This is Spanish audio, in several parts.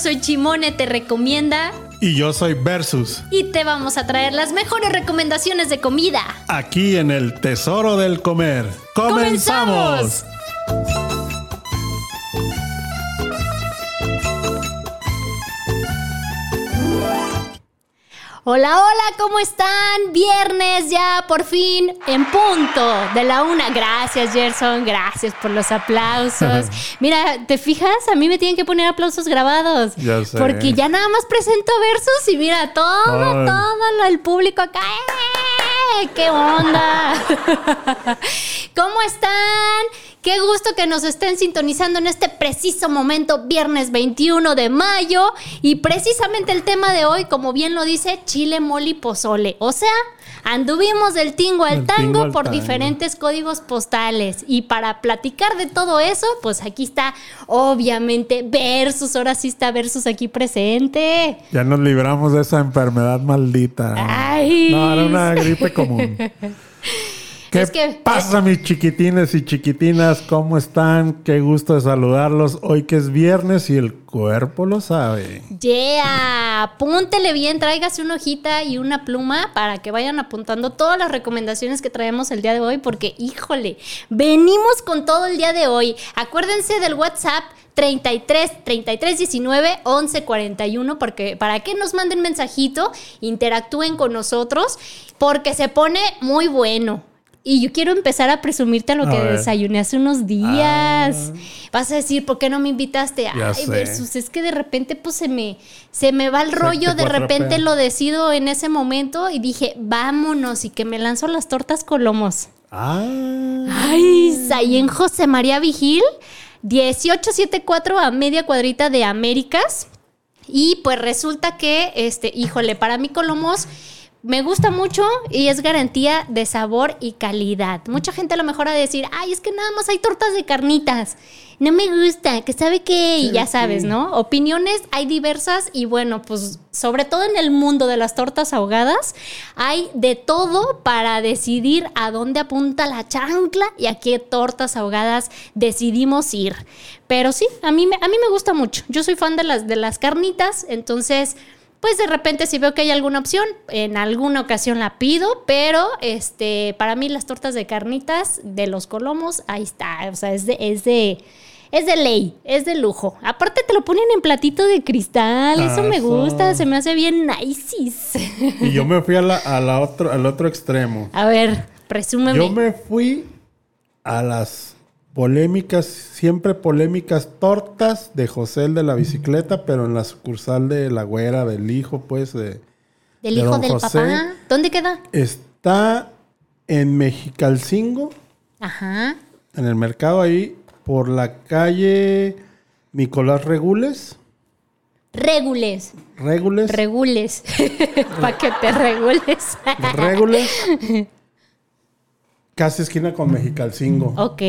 soy Chimone, te recomienda. Y yo soy Versus. Y te vamos a traer las mejores recomendaciones de comida. Aquí en el Tesoro del Comer. ¡Comenzamos! Hola, hola, ¿cómo están? Viernes ya, por fin, en punto de la una. Gracias, Gerson, gracias por los aplausos. Mira, ¿te fijas? A mí me tienen que poner aplausos grabados. Ya sé. Porque ya nada más presento versos y mira, todo, Ay. todo el público acá. ¡eh! ¡Qué onda! ¿Cómo están? Qué gusto que nos estén sintonizando en este preciso momento, viernes 21 de mayo. Y precisamente el tema de hoy, como bien lo dice, chile, mole y pozole. O sea, anduvimos del tingo al tango tingo al por tango. diferentes códigos postales. Y para platicar de todo eso, pues aquí está, obviamente, Versus. Ahora sí está Versus aquí presente. Ya nos libramos de esa enfermedad maldita. Ay. No, era una gripe común. ¿Qué Es que- pasa, mis chiquitines y chiquitinas? ¿Cómo están? Qué gusto de saludarlos. Hoy que es viernes y el cuerpo lo sabe. Yeah, apúntele bien, tráigase una hojita y una pluma para que vayan apuntando todas las recomendaciones que traemos el día de hoy, porque híjole, venimos con todo el día de hoy. Acuérdense del WhatsApp 33 33 19 11 41 porque para que nos manden mensajito, interactúen con nosotros porque se pone muy bueno. Y yo quiero empezar a presumirte lo A que ver. desayuné hace unos días. Vas a decir, ¿por qué no me invitaste? Ya Ay, sé. versus, es que de repente pues se me, se me va el rollo, de repente lo decido en ese momento y dije, vámonos y que me lanzo las tortas colomos. Ah, Ay, ahí en José María Vigil, 1874 a media cuadrita de Américas. Y pues resulta que, este, híjole, para mí Colomos me gusta mucho y es garantía de sabor y calidad. Mucha gente a lo mejor a decir, ay, es que nada más hay tortas de carnitas. No me gusta, que sabe qué, y ya sabes, ¿no? Opiniones hay diversas y bueno, pues sobre todo en el mundo de las tortas ahogadas, hay de todo para decidir a dónde apunta la chancla y a qué tortas ahogadas decidimos ir. Pero sí, a mí, me- a mí me gusta mucho. Yo soy fan de las, de las carnitas, entonces pues de repente si veo que hay alguna opción, en alguna ocasión la pido, pero este, para mí las tortas de carnitas de los colomos, ahí está, o sea, es de, es de, es de ley, es de lujo. Aparte te lo ponen en platito de cristal, eso me gusta, se me hace bien nice. y yo me fui a la, a la otro, al otro extremo. A ver, presúmeme. Yo me fui a las polémicas, siempre polémicas tortas de José el de la bicicleta, pero en la sucursal de la güera, del hijo, pues, de, Del de hijo don del José. papá. ¿Dónde queda? está en Mexicalcingo, Ajá. en el mercado ahí, por la calle Nicolás Regules. Regules. Regules. Regules. Para que te regules. Regules. Casi esquina con Mexicalcingo. ok.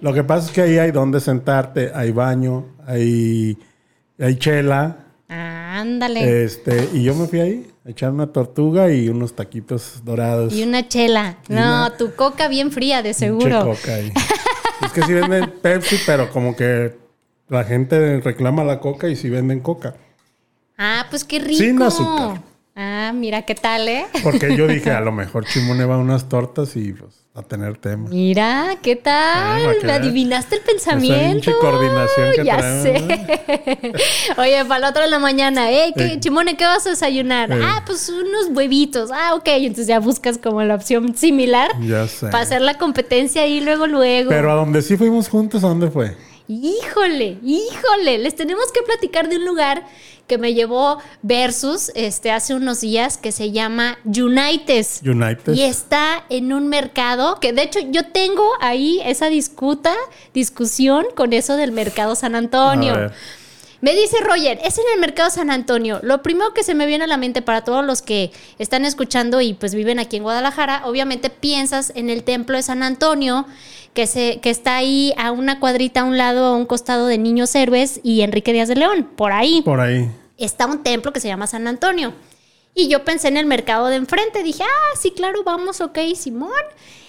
Lo que pasa es que ahí hay donde sentarte, hay baño, hay, hay chela. Ándale. Este, y yo me fui ahí a echar una tortuga y unos taquitos dorados. Y una chela. Y No, una- tu coca bien fría, de seguro. coca ahí. es que sí venden Pepsi, pero como que la gente reclama la coca y sí venden coca. Ah, pues qué rico. Sin azúcar. Ah, mira qué tal, ¿eh? Porque yo dije, a lo mejor Chimone va a unas tortas y pues a tener tema. Mira, ¿qué tal? Ah, Me veas. adivinaste el Esa pensamiento. pinche coordinación que ya traemos, sé. Oye, para la otra de la mañana, ¿eh? ¿Qué, Eh. Chimone, ¿qué vas a desayunar? Eh. Ah, pues unos huevitos. Ah, ok. Entonces ya buscas como la opción similar Ya sé. para hacer la competencia ahí luego, luego. Pero a donde sí fuimos juntos, ¿a dónde fue? Híjole, híjole, les tenemos que platicar de un lugar que me llevó Versus este, hace unos días que se llama Unites. United. Y está en un mercado que de hecho yo tengo ahí esa discuta, discusión con eso del mercado San Antonio. Me dice Roger, es en el mercado San Antonio. Lo primero que se me viene a la mente para todos los que están escuchando y pues viven aquí en Guadalajara, obviamente piensas en el templo de San Antonio, que, se, que está ahí a una cuadrita a un lado, a un costado de Niños Héroes y Enrique Díaz de León, por ahí Por ahí. está un templo que se llama San Antonio. Y yo pensé en el mercado de enfrente. Dije, ah, sí, claro, vamos, ok, Simón.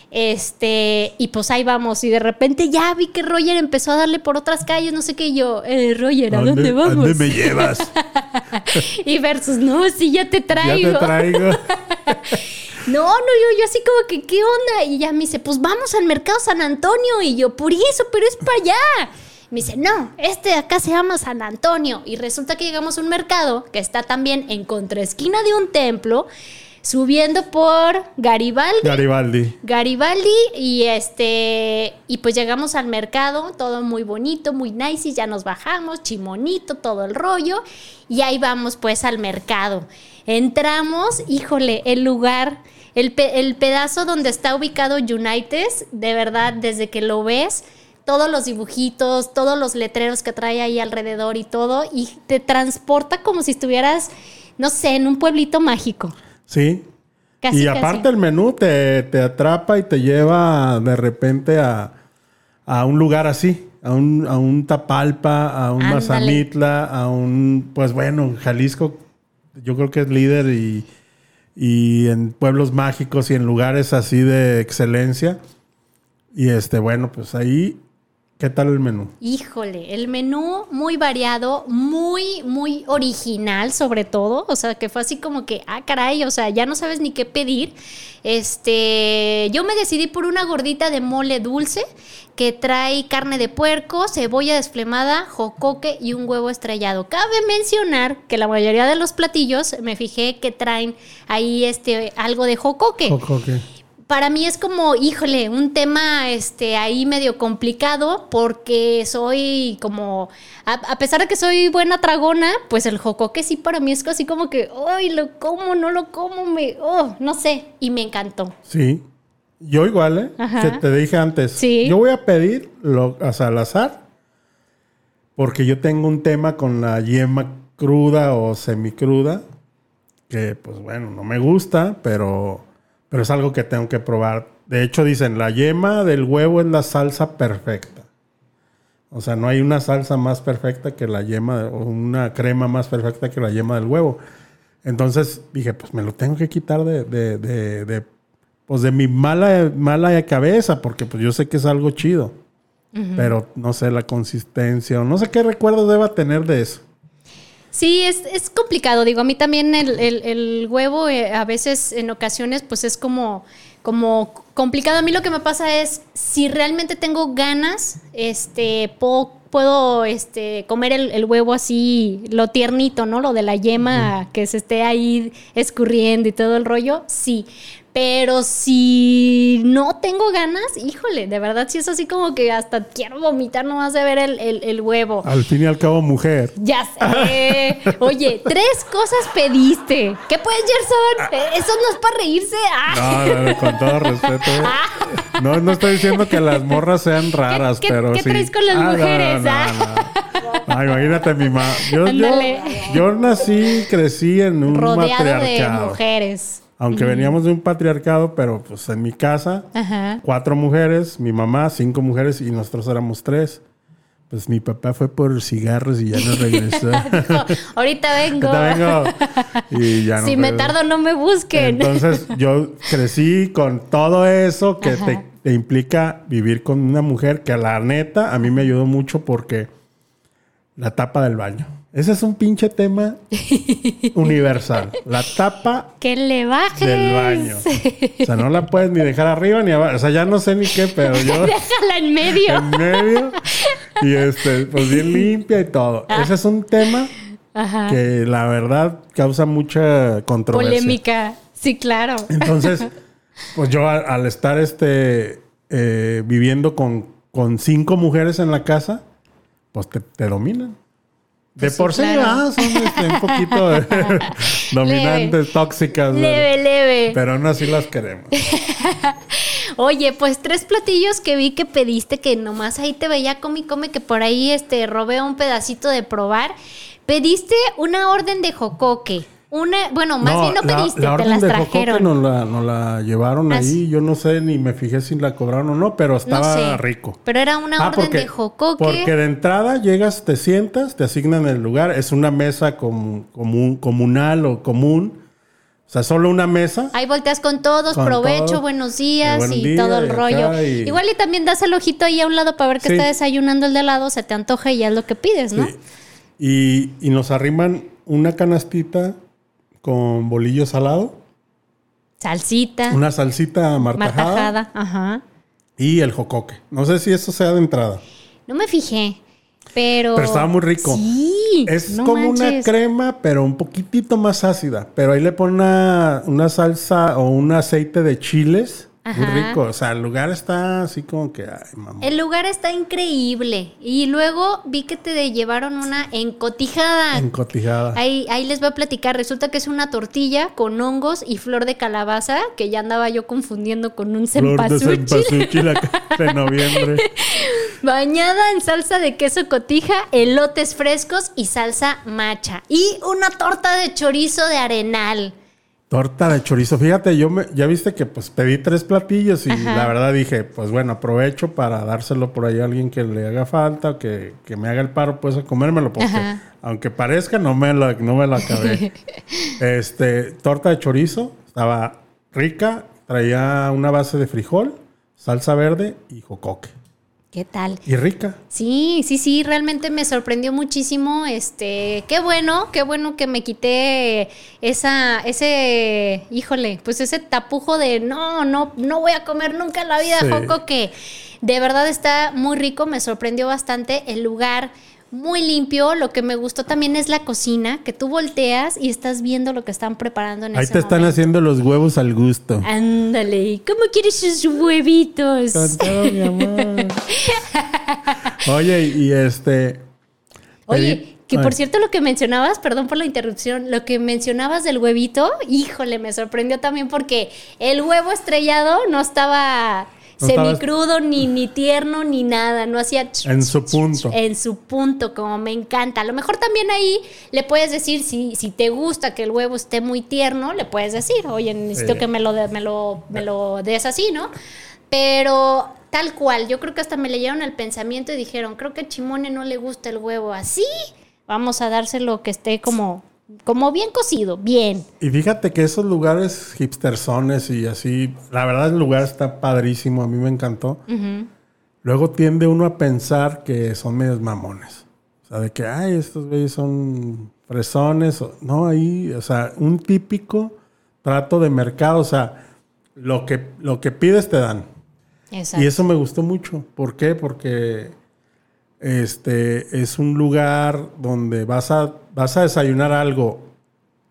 Este, y pues ahí vamos. Y de repente ya vi que Roger empezó a darle por otras calles, no sé qué. Y yo, eh, Roger, ¿a dónde, vamos? ¿A dónde me llevas? y versus, no, sí, ya te traigo. Ya te traigo. no, no, yo, yo así como que, ¿qué onda? Y ya me dice, pues vamos al mercado San Antonio. Y yo, por eso, pero es para allá. Me dice, no, este de acá se llama San Antonio. Y resulta que llegamos a un mercado que está también en contraesquina de un templo subiendo por Garibaldi. Garibaldi. Garibaldi y este y pues llegamos al mercado, todo muy bonito, muy nice y ya nos bajamos, chimonito, todo el rollo y ahí vamos pues al mercado. Entramos, híjole, el lugar, el, el pedazo donde está ubicado United, de verdad, desde que lo ves, todos los dibujitos, todos los letreros que trae ahí alrededor y todo, y te transporta como si estuvieras, no sé, en un pueblito mágico. Sí. y aparte el menú te, atrapa y te lleva de repente a, un lugar así, a un, a un Tapalpa, a un Mazamitla, a un, pues bueno, Jalisco, yo creo que es líder y, y en pueblos mágicos y en lugares así de excelencia. Y este, bueno, pues ahí ¿Qué tal el menú? Híjole, el menú muy variado, muy, muy original sobre todo. O sea, que fue así como que, ah, caray, o sea, ya no sabes ni qué pedir. Este, yo me decidí por una gordita de mole dulce que trae carne de puerco, cebolla desflemada, jocoque y un huevo estrellado. Cabe mencionar que la mayoría de los platillos me fijé que traen ahí este algo de jocoque. Jocoque para mí es como, híjole, un tema este, ahí medio complicado porque soy como, a, pesar de que soy buena tragona, pues el jocoque sí para mí es así como que, ay, lo como, no lo como, me, oh, no sé, y me encantó. Sí, yo igual, ¿eh? Que te dije antes, ¿Sí? yo voy a pedir lo, a Salazar porque yo tengo un tema con la yema cruda o semicruda que pues bueno, no me gusta, pero pero es algo que tengo que probar. De hecho, dicen, la yema del huevo es la salsa perfecta. O sea, no hay una salsa más perfecta que la yema, o una crema más perfecta que la yema del huevo. Entonces dije, pues me lo tengo que quitar de, de, de, pues de mi mala, mala cabeza, porque pues yo sé que es algo chido. Pero no sé la consistencia, o no sé qué recuerdo deba tener de eso. Sí, es, es, complicado. Digo, a mí también el, el, huevo eh, a veces, en ocasiones, pues es como, como complicado. A mí lo que me pasa es, si realmente tengo ganas, este, puedo, puedo este, comer el, huevo así, lo tiernito, ¿no? Lo de la yema, que se esté ahí escurriendo y todo el rollo, sí. Pero si no tengo ganas, híjole, de verdad sí es así como que hasta quiero vomitar nomás de ver el, huevo. Al fin y al cabo, mujer. Ya sé. Oye, tres cosas pediste. ¿Qué puedes, Gerson? Ah. Eso no es para reírse. Ah. No, no, con todo respeto. Ah. No, no estoy diciendo que las morras sean raras, pero ¿qué sí. ¿Qué traes con las mujeres? No, imagínate mi mamá. Yo, yo, nací, crecí en un Rodeado de mujeres. Aunque veníamos de un patriarcado, pero pues en mi casa, cuatro mujeres, mi mamá, cinco mujeres y nosotros éramos tres. Pues mi papá fue por cigarros y ya no regresó. ahorita vengo. ahorita vengo. Y ya no si me tardo, no me busquen. Entonces yo crecí con todo eso que te, te, implica vivir con una mujer que a la neta a mí me ayudó mucho porque la tapa del baño. Ese es un pinche tema universal. La tapa que le bajes. del baño. O sea, no la puedes ni dejar arriba ni abajo. O sea, ya no sé ni qué, pero yo. Déjala en medio. En medio. Y este, pues bien limpia y todo. Ah. Ese es un tema que la verdad causa mucha controversia. Polémica. Sí, claro. Entonces, pues yo al, estar este eh, viviendo con, con cinco mujeres en la casa, pues te, te dominan. De por sí, son este, un poquito dominantes, tóxicas. Leve, leve. Pero aún así las queremos. Oye, pues tres platillos que vi que pediste, que nomás ahí te veía come y come, que por ahí este robé un pedacito de probar. Pediste una orden de jocoque. Una, bueno, más bien no pediste, te las trajeron. Nos la, nos la llevaron ah, ahí. Yo no sé ni me fijé si la cobraron o no, pero estaba rico. Pero era una ah, orden de jocoque. Porque de entrada llegas, te sientas, te asignan el lugar. Es una mesa comunal o común O sea, solo una mesa. Ahí volteas con todos, provecho, buenos días y todo el rollo. Igual y también das el ojito ahí a un lado para ver que está desayunando el de al lado, se te antoja y ya es lo que pides, ¿no? Y, y, nos arriman una canastita con bolillo salado. Salsita. Una salsita martajada. Martajada, ajá. Y el jocoque. No sé si eso sea de entrada. No me fijé. Pero, pero estaba muy rico. Sí. Es como una crema, pero un poquitito más ácida. Pero ahí le ponen una, una salsa o un aceite de chiles muy rico. O sea, el lugar está así como que. El lugar está increíble. Y luego vi que te llevaron una encotijada. Encotijada. Ahí, ahí les voy a platicar. Resulta que es una tortilla con hongos y flor de calabaza, que ya andaba yo confundiendo con un cempasúchil. de noviembre. Bañada en salsa de queso cotija, elotes frescos y salsa macha. Y una torta de chorizo de arenal. Torta de chorizo. Fíjate, yo me, ya viste que pues pedí tres platillos y la verdad dije, pues bueno, aprovecho para dárselo por ahí a alguien que le haga falta o que, me haga el paro, pues a comérmelo, porque aunque parezca, no me lo, no me lo acabé. este, torta de chorizo, estaba rica, traía una base de frijol, salsa verde y jocoque. ¿Qué tal? Y rica. Sí, sí, sí, realmente me sorprendió muchísimo. Este, qué bueno, qué bueno que me quité esa, ese, híjole, pues ese tapujo de no, no, no voy a comer nunca en la vida, Joco, que de verdad está muy rico, me sorprendió bastante el lugar muy limpio. Lo que me gustó también es la cocina, que tú volteas y estás viendo lo que están preparando en Ahí te están haciendo los huevos al gusto. Ándale, ¿cómo quieres sus huevitos? mi amor. Oye, y este. Oye, que por cierto lo que mencionabas, perdón por la interrupción, lo que mencionabas del huevito, híjole, me sorprendió también porque el huevo estrellado no estaba semicrudo, ni, ni tierno, ni nada. No hacía... En su punto. En su punto, como me encanta. A lo mejor también ahí le puedes decir, si, si te gusta que el huevo esté muy tierno, le puedes decir, oye, necesito que me lo, me, lo, me lo des así, ¿no? Pero tal cual, yo creo que hasta me leyeron el pensamiento y dijeron, creo que a Chimone no le gusta el huevo así. Vamos a dárselo que esté como como bien cocido, bien. Y fíjate que esos lugares hipstersones y así, la verdad el lugar está padrísimo, a mí me encantó. Luego tiende uno a pensar que son medios mamones. O sea, de que, ay, estos güeyes son fresones. No, ahí, o sea, un típico trato de mercado. O sea, lo que, lo que pides te dan. Exacto. Y eso me gustó mucho. ¿Por qué? Porque este es un lugar donde vas a, vas a desayunar algo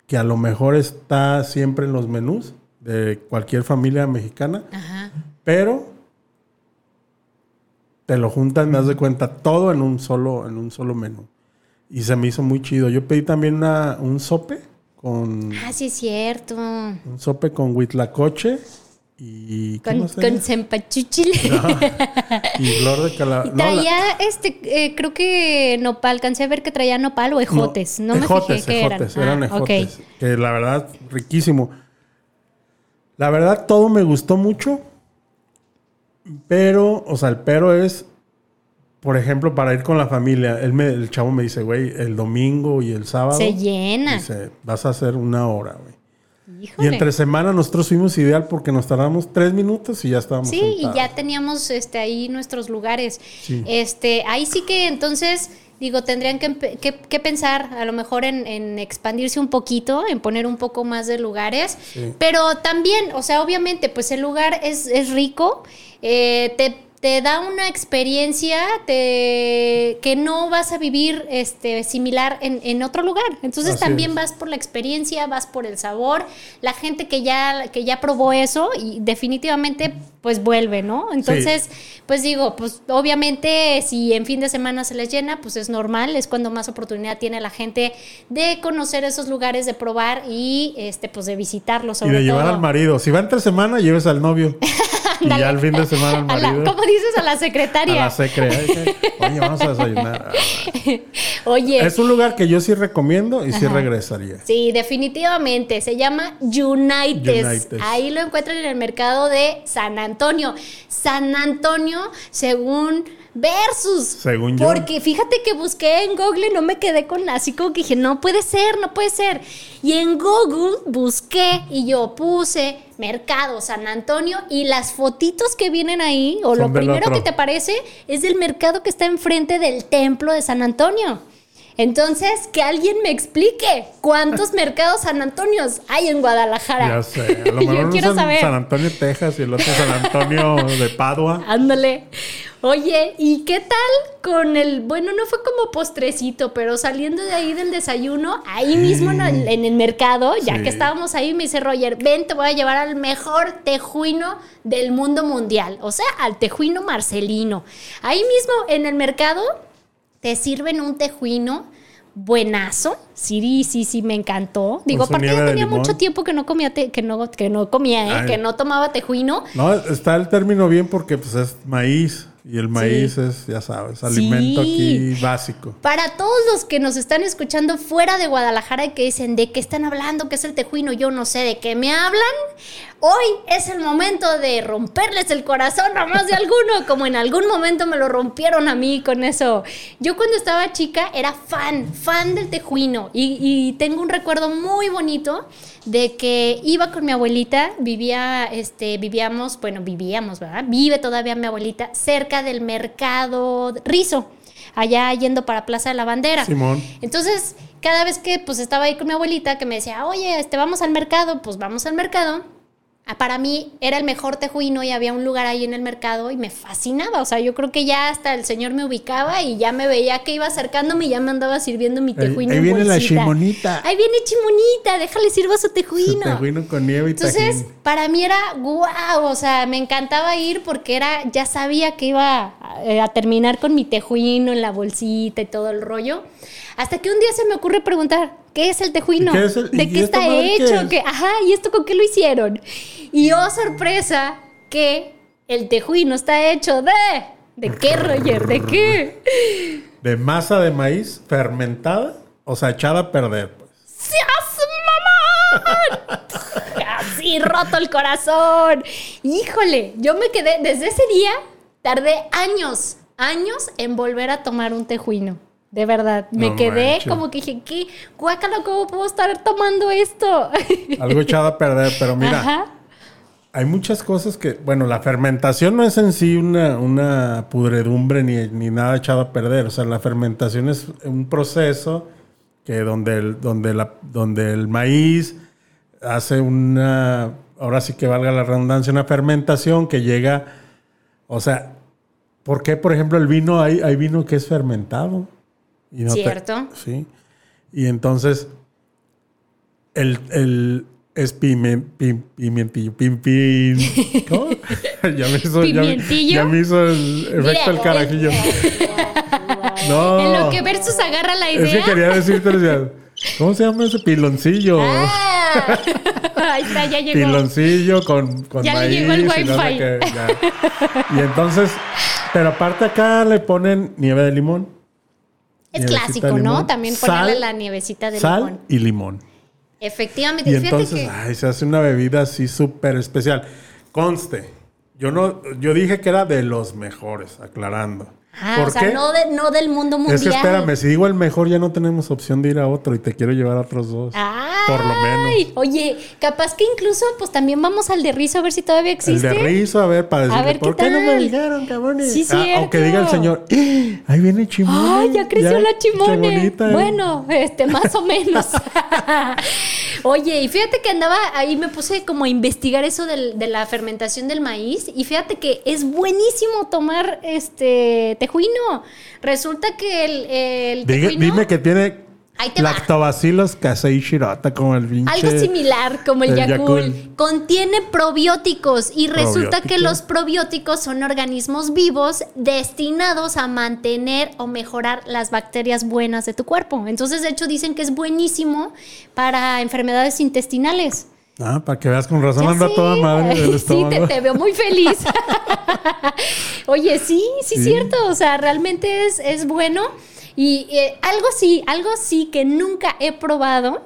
que a lo mejor está siempre en los menús de cualquier familia mexicana, pero te lo juntan, me das de cuenta, todo en un solo, en un solo menú. Y se me hizo muy chido. Yo pedí también una, un sope con... Ah, sí, es cierto. Un sope con huitlacoche y con, con sempachuchil. y flor de calabaza. Traía, este, eh, creo que nopal, alcancé a ver que traía nopal o ejotes. No, me fijé qué eran. eran ah, ejotes. Que la verdad, riquísimo. La verdad, todo me gustó mucho. Pero, o sea, el pero es, por ejemplo, para ir con la familia. Él me, el chavo me dice, güey, el domingo y el sábado. Se llena. Dice, vas a hacer una hora, güey. Y entre semana nosotros fuimos ideal porque nos tardamos tres minutos y ya estábamos. Sí, y ya teníamos este, ahí nuestros lugares. Este, ahí sí que entonces, digo, tendrían que, pensar a lo mejor en, expandirse un poquito, en poner un poco más de lugares. Pero también, o sea, obviamente, pues el lugar es, es rico. Eh, te te da una experiencia que no vas a vivir este, similar en, otro lugar. Entonces también vas por la experiencia, vas por el sabor. La gente que ya, que ya probó eso y definitivamente pues vuelve, ¿no? Entonces, pues digo, pues obviamente si en fin de semana se les llena, pues es normal, es cuando más oportunidad tiene la gente de conocer esos lugares, de probar y este pues de visitarlos. y de llevar al marido. Si va entre semana, lleves al novio. y ya al fin de semana al marido. ¿Cómo dices a la secretaria? A la secretaria. Oye, vamos a desayunar. Oye. Es un lugar que yo sí recomiendo y sí regresaría. Sí, definitivamente. Se llama United. Ahí lo encuentran en el mercado de San Antonio. San Antonio, según versus. Según yo. Porque fíjate que busqué en Google y no me quedé con así como que dije, no puede ser, no puede ser. Y en Google busqué y yo puse mercado San Antonio y las fotitos que vienen ahí, o lo primero que te aparece, es del mercado que está enfrente del templo de San Antonio. Entonces, que alguien me explique cuántos mercados San Antonios hay en Guadalajara. Ya sé. A lo mejor Yo quiero saber. San Antonio, Texas y el otro San Antonio de Padua. Ándale. Oye, ¿y qué tal con el, bueno, no fue como postrecito, pero saliendo de ahí del desayuno, ahí mismo en el, mercado, ya que estábamos ahí, me dice Roger, ven, te voy a llevar al mejor tejuino del mundo mundial, o sea, al tejuino marcelino. Ahí mismo en el mercado te sirven un tejuino buenazo. Sí, sí, sí, me encantó. Digo, aparte ya tenía mucho tiempo que no comía, que no, que no comía, ¿eh? que no tomaba tejuino. No, está el término bien porque pues es maíz. Y el maíz es, ya sabes, alimento aquí básico. Para todos los que nos están escuchando fuera de Guadalajara y que dicen de qué están hablando, qué es el tejuino, yo no sé de qué me hablan. Hoy es el momento de romperles el corazón a más de alguno, como en algún momento me lo rompieron a mí con eso. Yo cuando estaba chica era fan, fan del tejuino y, y tengo un recuerdo muy bonito de que iba con mi abuelita, vivía, este, vivíamos, bueno, vivíamos, ¿verdad? Vive todavía mi abuelita cerca del mercado Rizo, allá yendo para Plaza de la Bandera. Simón. Entonces, cada vez que pues estaba ahí con mi abuelita, que me decía, oye, este, vamos al mercado, pues vamos al mercado para mí era el mejor tejuino y había un lugar ahí en el mercado y me fascinaba. O sea, yo creo que ya hasta el señor me ubicaba y ya me veía que iba acercándome y ya me andaba sirviendo mi tejuino. Ahí, viene la chimonita. Ahí viene chimonita, déjale sirvo su tejuino. Su tejuino con nieve y Entonces, para mí era guau, o sea, me encantaba ir porque era, ya sabía que iba a, a terminar con mi tejuino en la bolsita y todo el rollo. Hasta que un día se me ocurre preguntar, ¿qué es el tejuino? ¿De qué está hecho? ¿Qué Ajá, ¿y esto con qué lo hicieron? Y oh, sorpresa, que el tejuino está hecho de... ¿De qué, Roger? ¿De qué? De masa de maíz fermentada, o sea, echada a perder. Pues. mamá! Así roto el corazón. Híjole, yo me quedé, desde ese día, tardé años, años en volver a tomar un tejuino. De verdad, me quedé como que dije, ¿qué? Guácala, ¿cómo puedo estar tomando esto? Algo echado a perder, pero mira, hay muchas cosas que, bueno, la fermentación no es en sí una, una pudredumbre ni, ni, nada echado a perder. O sea, la fermentación es un proceso que donde el, donde la, donde el maíz hace una, ahora sí que valga la redundancia, una fermentación que llega, o sea, ¿por qué, por ejemplo, el vino, hay, hay vino que es fermentado? Cierto. sí. Y entonces, el, el es pimentillo, pim, pim. ¿Cómo? ya, me hizo, ya, me hizo el efecto del carajillo. no. En lo que Versus agarra la idea. Es que quería decirte, ¿cómo se llama ese piloncillo? Ah, ahí está, ya llegó. Piloncillo con, con ya le llegó el wifi. y entonces, pero aparte acá le ponen nieve de limón. Es clásico, ¿no? También ponerle la nievecita de sal limón. y limón. Efectivamente. Y entonces, ay, se hace una bebida así súper especial. Conste, yo no, yo dije que era de los mejores, aclarando. Ah, o sea, no, no, del mundo mundial. Es que espérame, si digo el mejor, ya no tenemos opción de ir a otro y te quiero llevar a otros dos. por lo menos. Oye, capaz que incluso, pues también vamos al de Rizo a ver si todavía existe. El de Rizo, a ver, para decirle, ver, ¿por qué, no me dijeron, cabrones? Sí, sí. Ah, aunque diga el señor, ¡Eh! ahí viene Chimone. ¡Ay, ya creció la Chimone! ¿eh? Bueno, este, más o menos. Oye, y fíjate que andaba ahí, me puse como a investigar eso de la fermentación del maíz. Y fíjate que es buenísimo tomar este tejuino. Resulta que el, tejuino, Dime que tiene Lactobacillus casei shirota, como el pinche, Algo similar, como el, el Contiene probióticos y resulta que los probióticos son organismos vivos destinados a mantener o mejorar las bacterias buenas de tu cuerpo. Entonces, de hecho, dicen que es buenísimo para enfermedades intestinales. Ah, para que veas con razón anda toda madre del estómago. Sí, te, veo muy feliz. Oye, sí, sí, es cierto. O sea, realmente es, es bueno. Y eh, algo sí, algo sí que nunca he probado.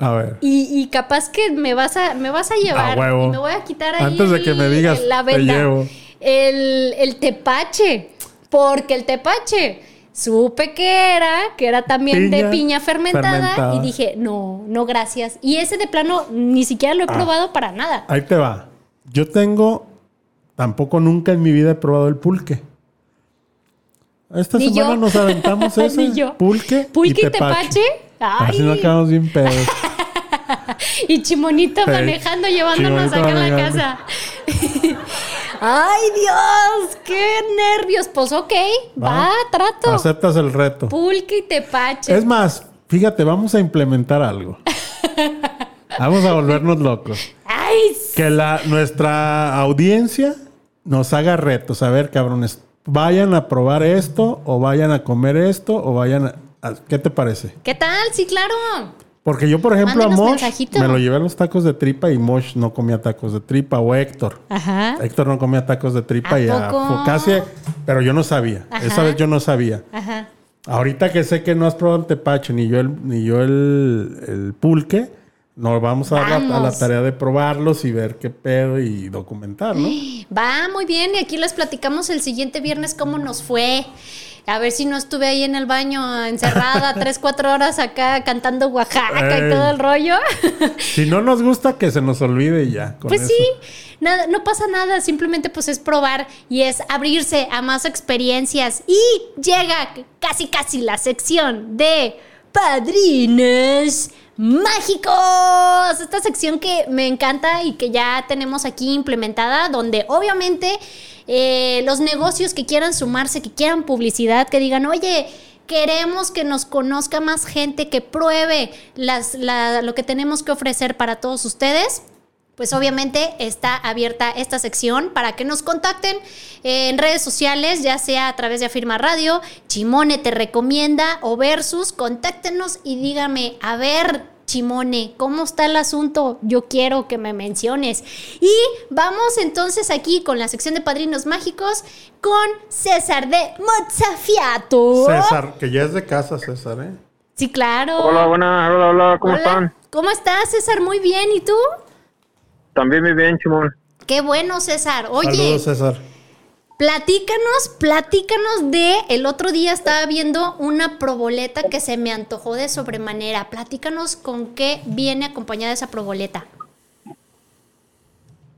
A ver. Y, capaz que me vas a, me vas a llevar. Y me voy a quitar ahí Antes de que me digas, la venda. El, el tepache. porque el tepache supe que era, que era también de piña fermentada, y dije, no, no, gracias. Y ese de plano ni siquiera lo he ah. probado para nada. Ahí te va. Yo tengo, tampoco nunca en mi vida he probado el pulque. Esta semana nos aventamos ese pulque. Pulque y tepache. Ay. Así nos quedamos bien pedos. y Chimonito manejando, llevándonos acá a la casa. Ay, Dios, qué nervios. Pues ok, va, trato. Aceptas el reto. Pulque y tepache. Es más, fíjate, vamos a implementar algo. vamos a volvernos locos. Ay, que la, nuestra audiencia nos haga retos. A ver, cabrones, vayan a probar esto, o vayan a comer esto, o vayan a. ¿Qué te parece? ¿Qué tal? Sí, claro. Porque yo, por ejemplo, a Mosh me lo llevé a los tacos de tripa y Mosh no comía tacos de tripa. O Héctor. Ajá. Héctor no comía tacos de tripa y a Focassia, pero yo no sabía. Esa vez yo no sabía. Ajá. Ahorita que sé que no has probado el tepache ni yo el, ni yo el, pulque, nos vamos a dar a la tarea de probarlos y ver qué pedo y documentar, ¿no? Va, muy bien. Y aquí les platicamos el siguiente viernes cómo nos fue a ver si no estuve ahí en el baño encerrada tres, cuatro horas acá cantando Oaxaca y todo el rollo. si no nos gusta, que se nos olvide ya. pues sí, nada, no pasa nada, simplemente pues es probar y es abrirse a más experiencias. Y llega casi casi la sección de padrines mágicos. Esta sección que me encanta y que ya tenemos aquí implementada, donde obviamente eh, los negocios que quieran sumarse, que quieran publicidad, que digan, oye, queremos que nos conozca más gente, que pruebe las, lo que tenemos que ofrecer para todos ustedes. Pues obviamente está abierta esta sección para que nos contacten en redes sociales, ya sea a través de Afirma Radio, Chimone te recomienda o versus, contáctenos y dígame, a ver, Chimone, ¿cómo está el asunto? Yo quiero que me menciones. Y vamos entonces aquí con la sección de Padrinos Mágicos con César de Mozafiato. César, que ya es de casa, César, ¿eh? Sí, claro. Hola, buenas, hola, hola, ¿cómo están? ¿Cómo estás, César? Muy bien, ¿y tú? También muy bien, Chimón. Qué bueno, César. Oye. Saludos, César. Platícanos, platícanos de el otro día estaba viendo una proboleta que se me antojó de sobremanera. Platícanos con qué viene acompañada esa proboleta.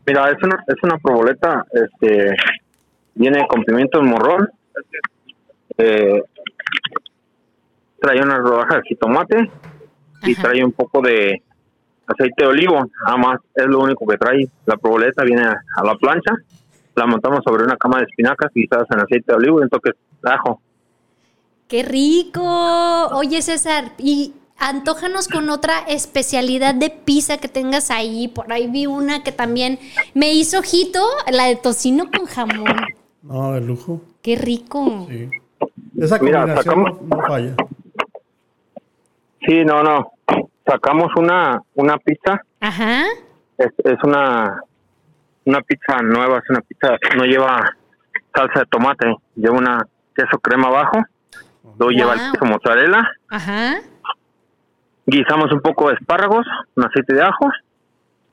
Mira, es una, es una proboleta, este, viene con pimiento de morrón, eh, trae unas rodajas de tomate y trae un poco de aceite de olivo, nada más es lo único que trae. La proboleta viene a la plancha la montamos sobre una cama de espinacas guisadas en aceite de olivo y un toque de ajo. ¡Qué rico! Oye, César, y antójanos con otra especialidad de pizza que tengas ahí. Por ahí vi una que también me hizo ojito, la de tocino con jamón. No, de lujo. ¡Qué rico! Sí. Esa combinación no falla. Sí, no, no. Sacamos una, una pizza. Ajá. es una una pizza nueva, es una pizza no lleva salsa de tomate, lleva una queso crema abajo, luego lleva el queso mozzarella. Ajá. Guisamos un poco de espárragos, un aceite de ajo.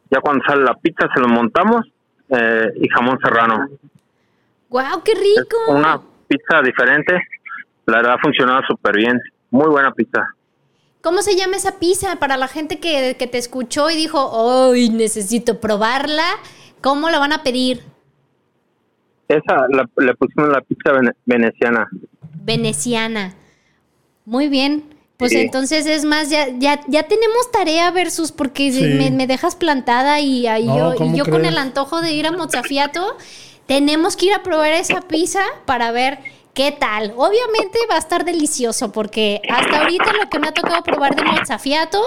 Ya cuando sale la pizza se lo montamos eh, y jamón serrano. ¡Wow, qué rico! una pizza diferente. La verdad ha funcionado súper bien. Muy buena pizza. ¿Cómo se llama esa pizza para la gente que, que te escuchó y dijo, ¡ay, necesito probarla! ¿Cómo la van a pedir? Esa le pusimos la pizza veneciana. Veneciana. Muy bien. Pues entonces es más, ya, ya, ya tenemos tarea versus porque me, dejas plantada y, yo, y yo con el antojo de ir a Mozafiato, tenemos que ir a probar esa pizza para ver ¿Qué tal? Obviamente va a estar delicioso porque hasta ahorita lo que me ha tocado probar de mozafiato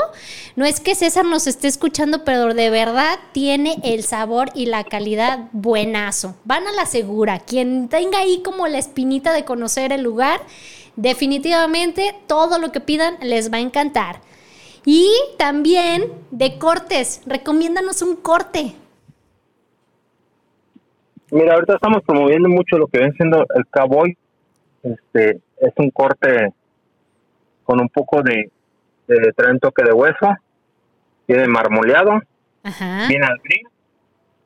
no es que César nos esté escuchando, pero de verdad tiene el sabor y la calidad buenazo. Van a la segura. Quien tenga ahí como la espinita de conocer el lugar, definitivamente todo lo que pidan les va a encantar. Y también de cortes, recomiéndanos un corte. Mira, ahorita estamos promoviendo mucho lo que ven siendo el cowboy este, es un corte con un poco de, de trae un toque de hueso, tiene marmoleado, viene al grill,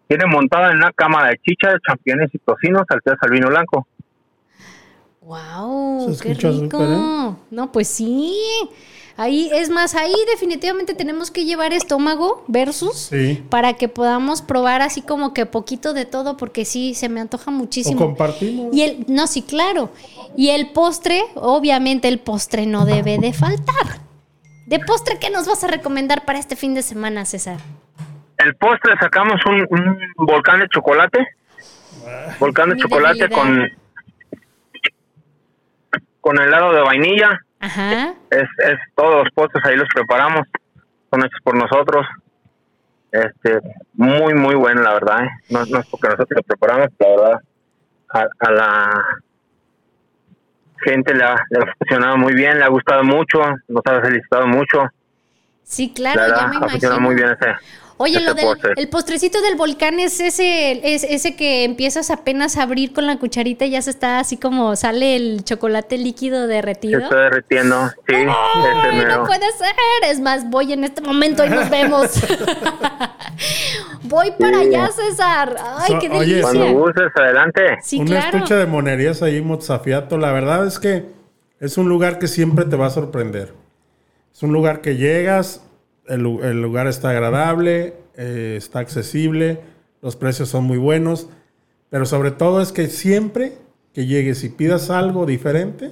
tiene montada en una cámara de chicha, championes y tocinos, salteadas al vino blanco. ¡Wow! ¡Qué rico! ¿eh? No, pues sí. Ahí, es más, ahí definitivamente tenemos que llevar estómago versus para que podamos probar así como que poquito de todo, porque sí, se me antoja muchísimo. ¿O compartimos. Y el, no, sí, claro. Y el postre, obviamente el postre no debe de faltar. De postre, ¿qué nos vas a recomendar para este fin de semana, César? El postre sacamos un, volcán de chocolate. volcán de chocolate con con helado de vainilla Ajá. Es, es todos los postres ahí los preparamos, son hechos por nosotros. Este, muy, muy bueno, la verdad. ¿eh? No, no, es porque nosotros lo preparamos, la verdad, a, la gente le ha, funcionado muy bien, le ha gustado mucho, nos ha felicitado mucho. Sí, claro, ya me imagino. muy bien ese, Oye, lo del el postrecito del volcán es ese, es ese que empiezas apenas a abrir con la cucharita y ya se está así como sale el chocolate líquido derretido. Se está derritiendo, sí. no puede ser. Es más, voy en este momento y nos vemos. voy para allá, César. Ay, qué delicia. Cuando gustes, adelante. Sí, Una escucha de monerías ahí, Mozafiato. La verdad es que es un lugar que siempre te va a sorprender. Es un lugar que llegas, el, lugar está agradable, eh, está accesible, los precios son muy buenos, pero sobre todo es que siempre que llegues y pidas algo diferente,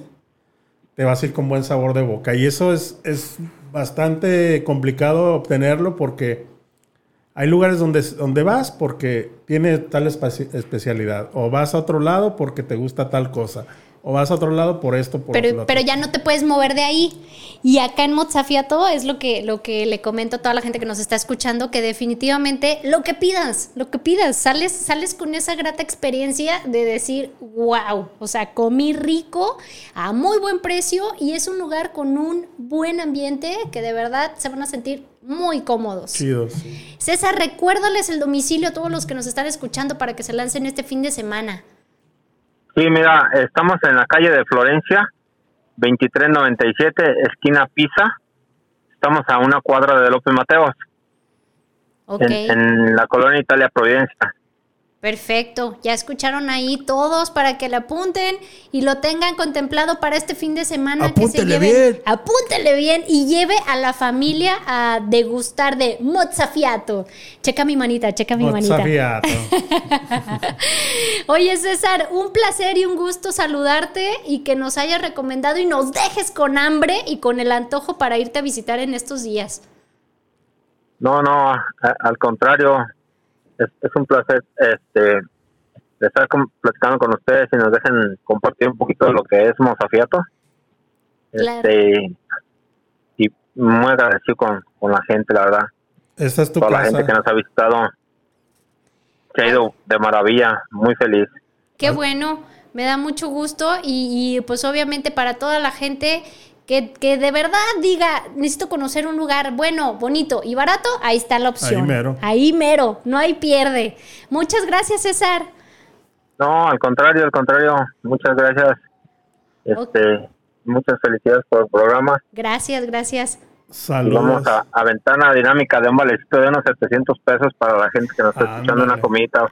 te vas a ir con buen sabor de boca. Y eso es, es bastante complicado obtenerlo porque hay lugares donde, donde vas porque tiene tal especialidad, o vas a otro lado porque te gusta tal cosa o vas a otro lado por esto, por pero, pero ya no te puedes mover de ahí. Y acá en Mozafiato es lo que, lo que le comento a toda la gente que nos está escuchando, que definitivamente lo que pidas, lo que pidas, sales, sales con esa grata experiencia de decir, wow, o sea, comí rico a muy buen precio y es un lugar con un buen ambiente que de verdad se van a sentir muy cómodos. Chidos. César, recuérdales el domicilio a todos los que nos están escuchando para que se lancen este fin de semana. Sí, mira, estamos en la calle de Florencia, 2397, esquina Pisa. Estamos a una cuadra de López Mateos. en, la colonia Italia Providencia. Perfecto, ya escucharon ahí todos para que le apunten y lo tengan contemplado para este fin de semana. Apúntele bien. Apúntele bien y lleve a la familia a degustar de mozzafiato. Checa mi manita, checa mi manita. Oye César, un placer y un gusto saludarte y que nos hayas recomendado y nos dejes con hambre y con el antojo para irte a visitar en estos días. No, no, al contrario, es, un placer este estar platicando con ustedes y nos dejen compartir un poquito de lo que es Mozafiato. Este, y muy agradecido con, la gente, la verdad. Esta es tu Toda la gente que nos ha visitado se ha ido de maravilla, muy feliz. Qué bueno, me da mucho gusto y, y pues obviamente para toda la gente que, de verdad diga, necesito conocer un lugar bueno, bonito y barato, ahí está la opción. Ahí mero. Ahí mero, no hay pierde. Muchas gracias, César. No, al contrario, al contrario, muchas gracias. Este, muchas felicidades por el programa. Gracias, gracias. Saludos. vamos a, ventana dinámica de un valecito de unos 700 pesos para la gente que nos está escuchando una comida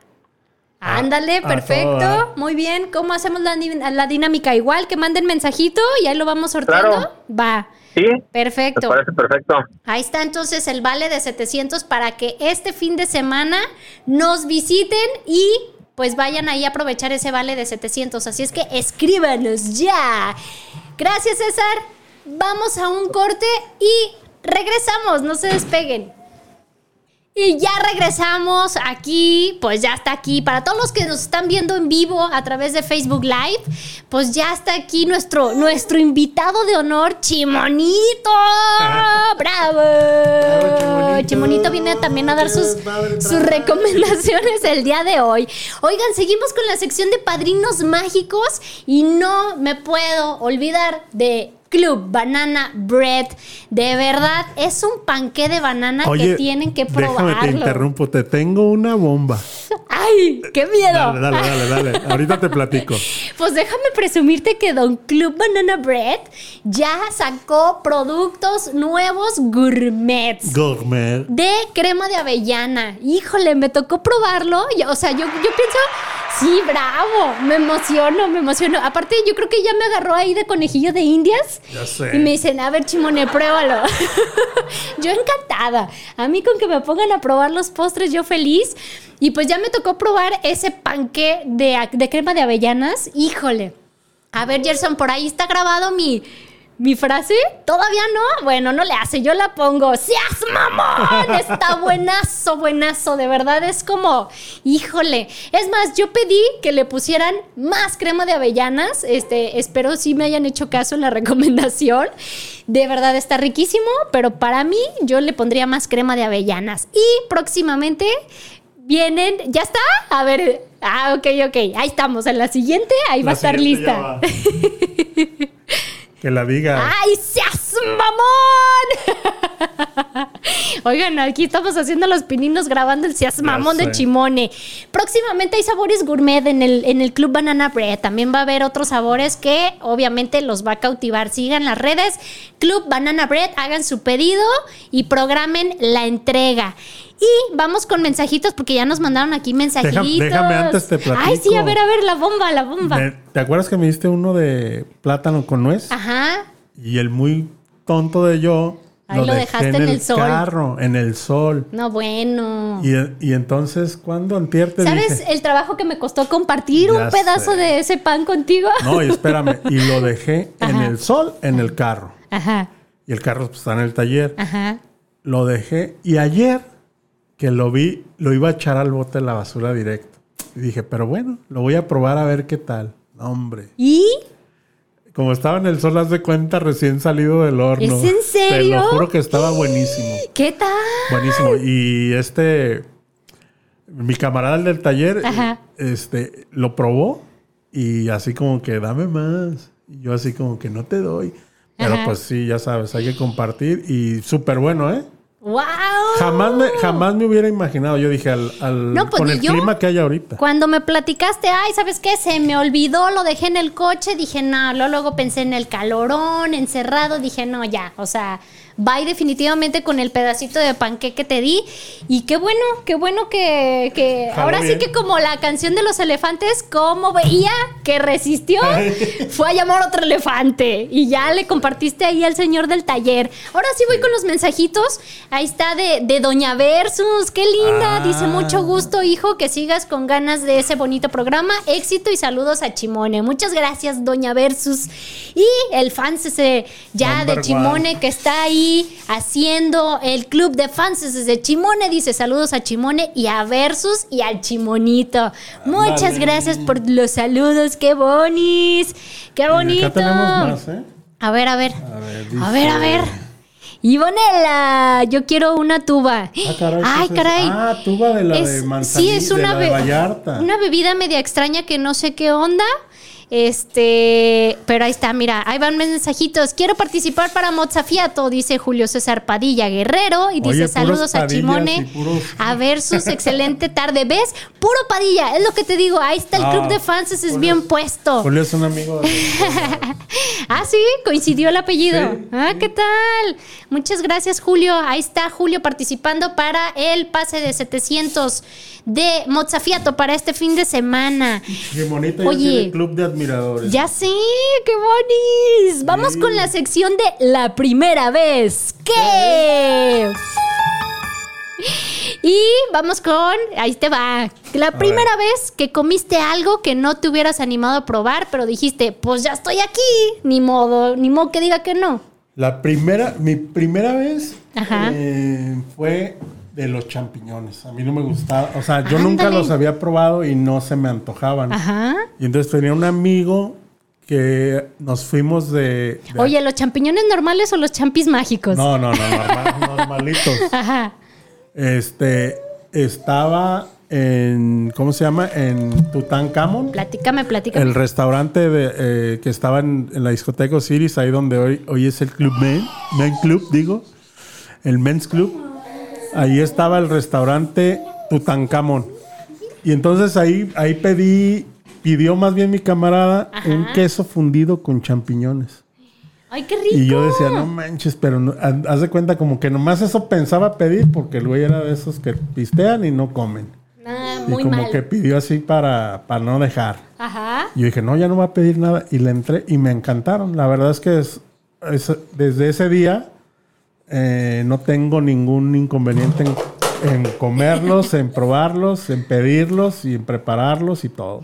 Ándale, perfecto. Muy bien. ¿Cómo hacemos la, dinámica? Igual que manden mensajito y ahí lo vamos sorteando. Va. Sí. Perfecto. Me parece perfecto. Ahí está entonces el vale de 700 para que este fin de semana nos visiten y pues vayan ahí a aprovechar ese vale de 700. Así es que escríbanos ya. Gracias, César. Vamos a un corte y regresamos. No se despeguen. Y ya regresamos aquí, pues ya está aquí. Para todos los que nos están viendo en vivo a través de Facebook Live, pues ya está aquí nuestro, nuestro invitado de honor, Chimonito. ¡Bravo! Chimonito. viene también a dar sus, sus recomendaciones el día de hoy. Oigan, seguimos con la sección de padrinos mágicos y no me puedo olvidar de Club Banana Bread. De verdad, es un panqué de banana que tienen que probarlo. Déjame te interrumpo, te tengo una bomba. ¡Ay! ¡Qué miedo! Dale, dale, dale, dale. Ahorita te platico. Pues déjame presumirte que Don Club Banana Bread ya sacó productos nuevos gourmets. Gourmet. De crema de avellana. Híjole, me tocó probarlo. O sea, yo, yo pienso, sí, bravo. Me emociono, me emociono. Aparte, yo creo que ya me agarró ahí de conejillo de indias. Ya sé. Y me dicen, a ver, Chimone, pruébalo. yo encantada. A mí con que me pongan a probar los postres, yo feliz. Y pues ya me tocó probar ese panque de, de crema de avellanas. Híjole. A ver, Gerson, por ahí está grabado mi, ¿Mi frase? ¿Todavía no? Bueno, no le hace, yo la pongo. ¡Seas mamón! Está buenazo, buenazo. De verdad es como, híjole. Es más, yo pedí que le pusieran más crema de avellanas. Este, espero si me hayan hecho caso en la recomendación. De verdad está riquísimo, pero para mí yo le pondría más crema de avellanas. Y próximamente vienen, ¿ya está? A ver, ah, ok, ok. Ahí estamos. En la siguiente, ahí va a estar lista. Que la diga. ¡Ay, seas mamón! Oigan, aquí estamos haciendo los pininos grabando el seas mamón de Chimone. Próximamente hay sabores gourmet en el, en el Club Banana Bread. También va a haber otros sabores que obviamente los va a cautivar. Sigan las redes Club Banana Bread, hagan su pedido y programen la entrega. Y vamos con mensajitos porque ya nos mandaron aquí mensajitos. Déjame, antes te platico. Ay, sí, a ver, a ver, la bomba, la bomba. ¿Te acuerdas que me diste uno de plátano con nuez? Ajá. Y el muy tonto de yo Ahí lo, dejaste en, el, el carro, en el sol. No, bueno. Y, entonces, ¿cuándo antier te ¿Sabes el trabajo que me costó compartir un pedazo de ese pan contigo? No, y espérame. y lo dejé en el sol, en el carro. Ajá. Y el carro pues, está en el taller. Ajá. Lo dejé. Y ayer que lo vi, lo iba a echar al bote de la basura directo. Y dije, pero bueno, lo voy a probar a ver qué tal. hombre. ¿Y? Como estaba en el sol, haz de cuenta, recién salido del horno. ¿Es en serio? Te lo juro que estaba buenísimo. ¿Qué tal? Buenísimo. Y este, mi camarada del taller, este, lo probó y así como que dame más. Y yo así como que no te doy. Pero pues sí, ya sabes, hay que compartir y súper bueno, ¿eh? ¡Wow! Jamás me, jamás me hubiera imaginado. Yo dije, al, pues, con el clima que hay ahorita. Cuando me platicaste, ay, ¿sabes qué? Se me olvidó, lo dejé en el coche. Dije, no, luego pensé en el calorón, encerrado. Dije, no, ya, o sea, va definitivamente con el pedacito de panque que te di. Y qué bueno, qué bueno que, ahora sí que como la canción de los elefantes, como veía que resistió, fue a llamar otro elefante. Y ya le compartiste ahí al señor del taller. Ahora sí voy con los mensajitos. Ahí está de, Doña Versus. Qué linda. Dice ah. mucho gusto, hijo, que sigas con ganas de ese bonito programa. Éxito y saludos a Chimone. Muchas gracias, Doña Versus. Y el fans ese ya de Chimone que está ahí haciendo el club de fans desde Chimone. Dice saludos a Chimone y a Versus y al Chimonito. Muchas gracias por los saludos. ¡Qué bonis! ¡Qué bonito! ¿eh? A ver, a ver. A ver, a ver. Ivonela, yo quiero una tuba. Ah, Ay, caray. Ah, tuba de la de manzanilla, Sí, es una, una bebida media extraña que no sé qué onda. Este, pero ahí está, mira, ahí van mensajitos. Quiero participar para Mozafiato, dice Julio César Padilla Guerrero. Y dice saludos a Chimone. A ver sus excelente tarde. ¿Ves? Puro Padilla, es lo que te digo. Ahí está el club ah, de fans, es bien puesto. Julio es un amigo. ah, sí, coincidió el apellido. Ah, ¿qué tal? Muchas gracias, Julio. Ahí está Julio participando para el pase de 700 de Mozafiato para este fin de semana. Qué bonito Oye, el club de admiradores. Ya sé, qué bonis. Vamos con la sección de la primera vez. ¿Qué? Y vamos con, ahí te va, la primera vez que comiste algo que no te hubieras animado a probar, pero dijiste, pues ya estoy aquí, ni modo, ni modo que diga que no. La primera, mi primera vez eh, fue de los champiñones. A mí no me gustaba. O sea, yo nunca los había probado y no se me antojaban. Ajá. Y entonces tenía un amigo que nos fuimos de, Oye, ¿los champiñones normales o los champis mágicos? No, no, no, normalitos. Ajá. Este, estaba en, ¿cómo se llama? En Tutankamón. Platícame, platícame. El restaurante de, eh, que estaba en, la discoteca Osiris, ahí donde hoy, hoy es el Club Men, Men Club, digo, el Men's Club. Ahí estaba el restaurante Tutankamón. Y entonces ahí, ahí pedí, pidió más bien mi camarada un queso fundido con champiñones. ¡Ay, qué rico! Y yo decía, no manches, pero no, haz de cuenta como que nomás eso pensaba pedir porque el güey era de esos que pistean y no comen. Ah, muy y como que pidió así para, para no dejar. Ajá. Y yo dije, no, ya no va a pedir nada. Y le entré y me encantaron. La verdad es que es, desde ese día eh, no tengo ningún inconveniente en, en comerlos, en probarlos, en pedirlos y en prepararlos y todo.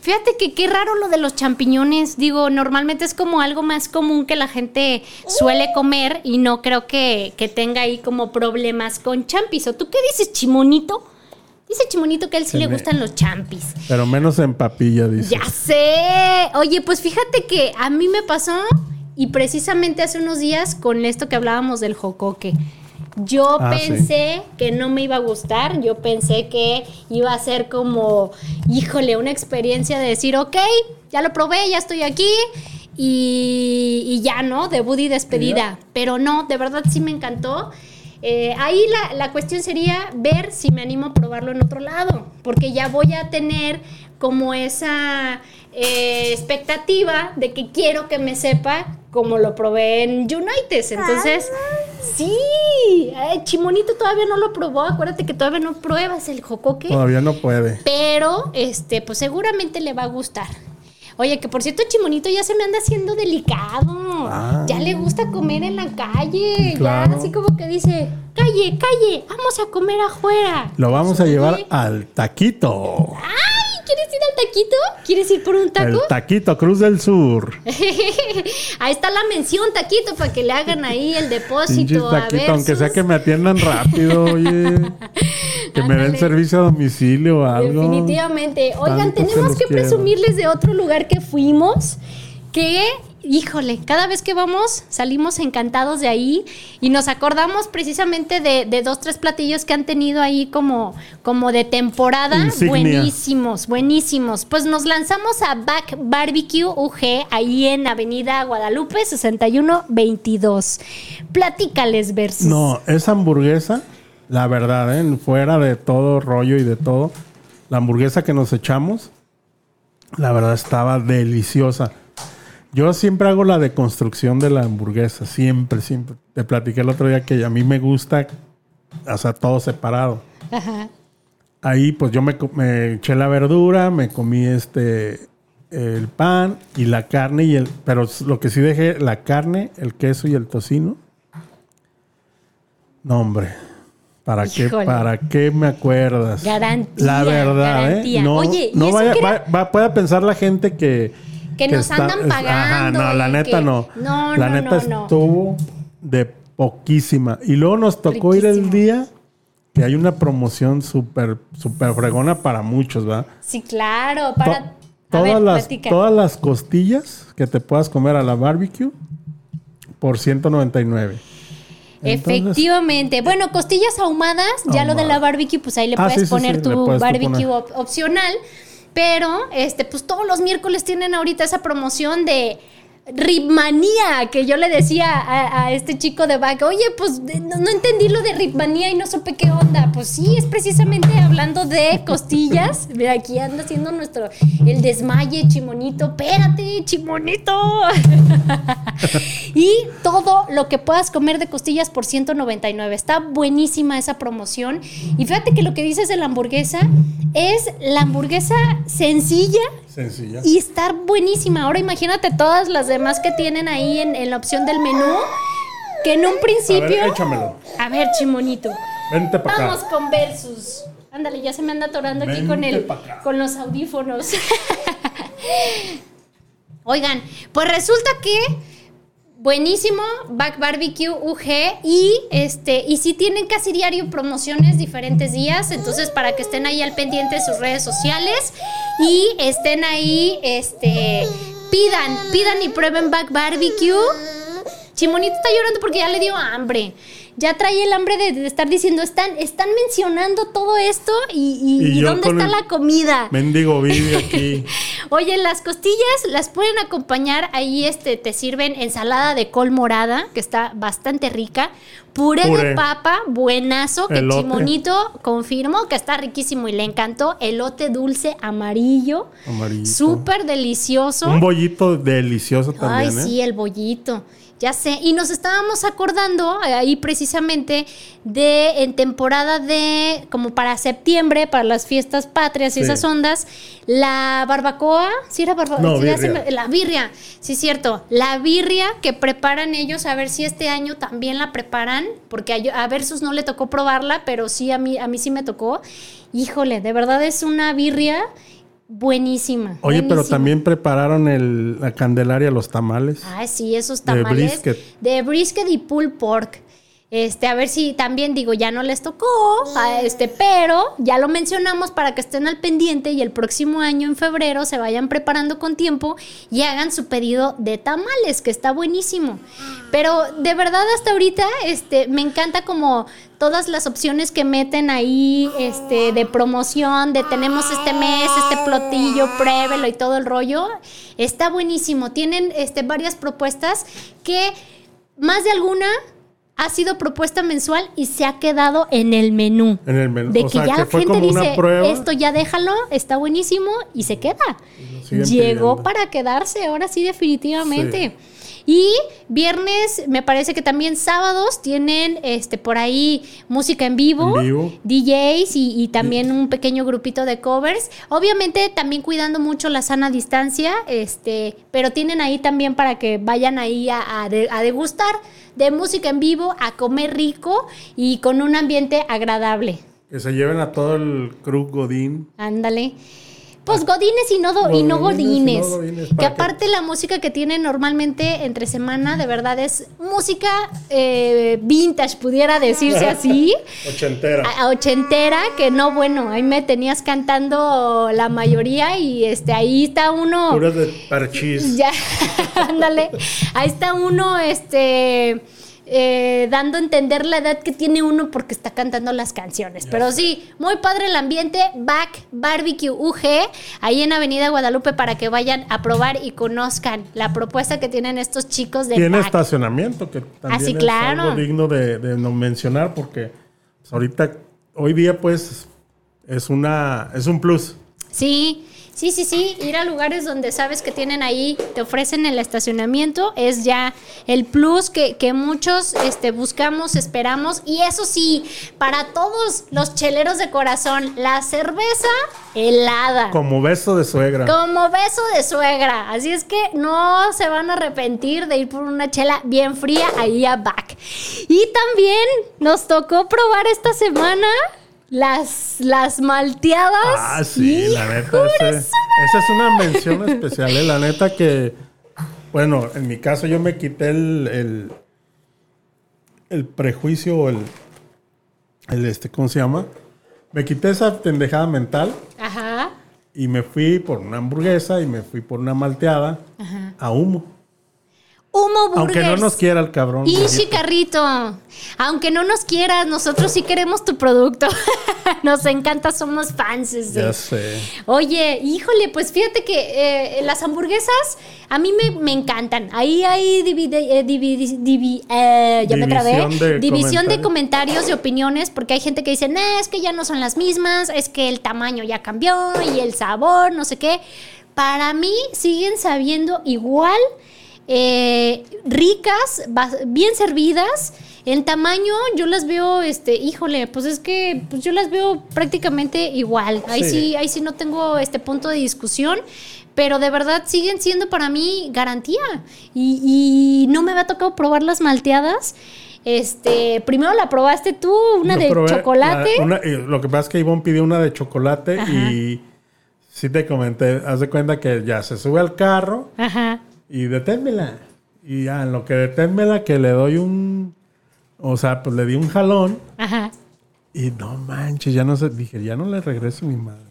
Fíjate que qué raro lo de los champiñones. Digo, normalmente es como algo más común que la gente suele comer y no creo que, tenga ahí como problemas con champis. ¿O tú qué dices, Chimonito? Dice Chimonito que a él sí le gustan los champis. Pero menos en papilla, dice. Ya sé. Oye, pues fíjate que a mí me pasó y precisamente hace unos días con esto que hablábamos del jocoque. Yo ah, pensé que no me iba a gustar, yo pensé que iba a ser como, híjole, una experiencia de decir, ok, ya lo probé, ya estoy aquí y, ya, ¿no? Debut y despedida. Pero no, de verdad sí me encantó. Eh, ahí la, la, cuestión sería ver si me animo a probarlo en otro lado, porque ya voy a tener como esa eh, expectativa de que quiero que me sepa como lo probé en United. Entonces, sí, Chimonito todavía no lo probó. Acuérdate que todavía no pruebas el jocoque. Todavía no puede. Pero, este, pues seguramente le va a gustar. Oye, que por cierto, Chimonito ya se me anda haciendo delicado. Ah. Ya le gusta comer en la calle. Ya así como que dice, calle, calle, vamos a comer afuera. Lo vamos a llevar al taquito. ¡Ay! ¿Quieres ir al taquito? ¿Quieres ir por un taco? El taquito, Cruz del Sur. ahí está la mención, taquito, para que le hagan ahí el depósito. Taquito, aunque sea que me atiendan rápido, oye. Que me den servicio a domicilio o algo. Definitivamente. Oigan, tenemos que presumirles de otro lugar que fuimos que híjole, cada vez que vamos salimos encantados de ahí y nos acordamos precisamente de, dos, tres platillos que han tenido ahí como, como de temporada. Buenísimos, buenísimos. Pues nos lanzamos a Back Barbecue UG ahí en Avenida Guadalupe 6122. Platícales, Versus. No, esa hamburguesa la verdad, ¿eh? fuera de todo rollo y de todo, la hamburguesa que nos echamos, la verdad estaba deliciosa. Yo siempre hago la deconstrucción de la hamburguesa, siempre, siempre. Te platiqué el otro día que a mí me gusta, o sea, todo separado. Ahí pues yo me, me, eché la verdura, me comí este el pan y la carne y el pero lo que sí dejé la carne, el queso y el tocino. No, hombre, ¿Para qué, ¿Para qué me acuerdas? Garantía. La verdad, ¿eh? No, Oye, no vaya, va, pueda pensar la gente que. Que, nos andan pagando. Ajá, no, la neta no. No, La neta estuvo de poquísima. Y luego nos tocó ir el día que hay una promoción súper, súper fregona para muchos, ¿va? Sí, claro. Para. todas, las, todas las costillas que te puedas comer a la barbecue por 199. Efectivamente. Bueno, costillas ahumadas, ya lo de la barbecue, pues ahí le ah, puedes poner tu barbecue opcional. Pero, este, pues todos los miércoles tienen ahorita esa promoción de Ripmanía, que yo le decía a, este chico de back, oye, pues no, entendí lo de Ripmanía y no supe qué onda. Pues sí, es precisamente hablando de costillas. Mira, aquí anda haciendo nuestro, el desmaye, chimonito. Espérate, chimonito. y todo lo que puedas comer de costillas por 199. Está buenísima esa promoción. Y fíjate que lo que dices de la hamburguesa es la hamburguesa sencilla. Sencilla. Y estar buenísima. Ahora imagínate todas las demás que tienen ahí en, la opción del menú. Que en un principio. A ver, échamelo. A ver, chimonito. Vente para acá. Vamos con Versus. Ándale, ya se me anda atorando aquí con el, con los audífonos. Oigan, pues resulta que buenísimo, Back Barbecue UG y este y si tienen casi diario promociones diferentes días, entonces para que estén ahí al pendiente de sus redes sociales y estén ahí este pidan, pidan y prueben Back Barbecue. Chimonito está llorando porque ya le dio hambre. Ya trae el hambre de, estar diciendo, están, están mencionando todo esto y, dónde está la comida. Mendigo vive aquí. Oye, las costillas las pueden acompañar, ahí este, te sirven ensalada de col morada, que está bastante rica, puré, de papa, buenazo, que chimonito confirmo que está riquísimo y le encantó, elote dulce amarillo, amarillo. súper delicioso. Un bollito delicioso también. Ay, sí, ¿eh? el bollito. Ya sé, y nos estábamos acordando eh, ahí precisamente de en temporada de como para septiembre, para las fiestas patrias y esas ondas, la barbacoa, sí era barbacoa, no, la birria, sí es cierto, la birria que preparan ellos, a ver si este año también la preparan, porque a, a Versus no le tocó probarla, pero sí a mí a mí sí me tocó. Híjole, de verdad es una birria Buenísima. Oye, pero también prepararon el, la Candelaria, los tamales. Ah, sí, esos tamales. De brisket. De brisket y pulled pork. Este, a ver si también digo, ya no les tocó, este, pero ya lo mencionamos para que estén al pendiente y el próximo año en febrero se vayan preparando con tiempo y hagan su pedido de tamales, que está buenísimo. Pero de verdad hasta ahorita, este, me encanta como todas las opciones que meten ahí, este, de promoción, de tenemos este mes, este plotillo, pruébelo y todo el rollo. Está buenísimo. Tienen, este, varias propuestas que más de alguna ha sido propuesta mensual y se ha quedado en el menú. En el menú. De que ya la gente dice, esto ya déjalo, está buenísimo y se queda. Llegó para quedarse, ahora sí definitivamente. Y viernes, me parece que también sábados tienen este por ahí música en vivo, DJs y, también un pequeño grupito de covers. Obviamente también cuidando mucho la sana distancia, este, pero tienen ahí también para que vayan ahí a degustar de música en vivo, a comer rico y con un ambiente agradable. Que se lleven a todo el crew Godín. Ándale. Pues godines y no, y no godines. que aparte la música que tienen normalmente entre semana, de verdad es música eh, vintage, pudiera decirse así. ochentera. A, ochentera, que no, bueno, ahí me tenías cantando la mayoría y este ahí está uno. Puras de parchís. Ya, ándale. Ahí está uno, este eh, dando a entender la edad que tiene uno porque está cantando las canciones. Pero sí, muy padre el ambiente. Back Barbecue UG, ahí en Avenida Guadalupe, para que vayan a probar y conozcan la propuesta que tienen estos chicos de. Tiene estacionamiento, que también es algo digno de, no mencionar, porque pues, ahorita, hoy día, pues, es una es un plus. Sí. Sí, sí, sí, ir a lugares donde sabes que tienen ahí, te ofrecen el estacionamiento, es ya el plus que, muchos este, buscamos, esperamos. Y eso sí, para todos los cheleros de corazón, la cerveza helada. Como beso de suegra. Como beso de suegra. Así es que no se van a arrepentir de ir por una chela bien fría ahí a Back. Y también nos tocó probar esta semana las, las malteadas. Ah, sí, la neta. esa es una mención especial, ¿eh? La neta que, bueno, en mi caso yo me quité el, el, el prejuicio o el, el, este, ¿cómo se llama? Me quité esa pendejada mental. Ajá. Y me fui por una hamburguesa y me fui por una malteada a humo. Humo Burgers. Aunque no nos quiera el cabrón. Y Chicarrito, aunque no nos quieras, nosotros sí queremos tu producto. nos encanta, somos fans. De... Ya sé. Oye, híjole, pues fíjate que eh, las hamburguesas a mí me, encantan. Ahí hay divide, eh, eh, ya me trabé. división de comentarios y opiniones, porque hay gente que dice, nah, es que ya no son las mismas, es que el tamaño ya cambió y el sabor, no sé qué. Para mí siguen sabiendo igual eh, ricas, bien servidas. En tamaño yo las veo, este, híjole, pues es que pues yo las veo prácticamente igual. Ahí sí. ahí sí no tengo este punto de discusión pero de verdad siguen siendo para mí garantía. Y, no me había tocado probar las malteadas. Este, primero la probaste tú, una de chocolate. lo que pasa es que Ivonne pidió una de chocolate y sí te comenté, haz de cuenta que ya se sube al carro. Ajá y deténmela. Y ya, en lo que deténmela, que le doy un. O sea, pues le di un jalón. Ajá. Y no manches, ya no sé. Dije, ya no le regreso a mi madre.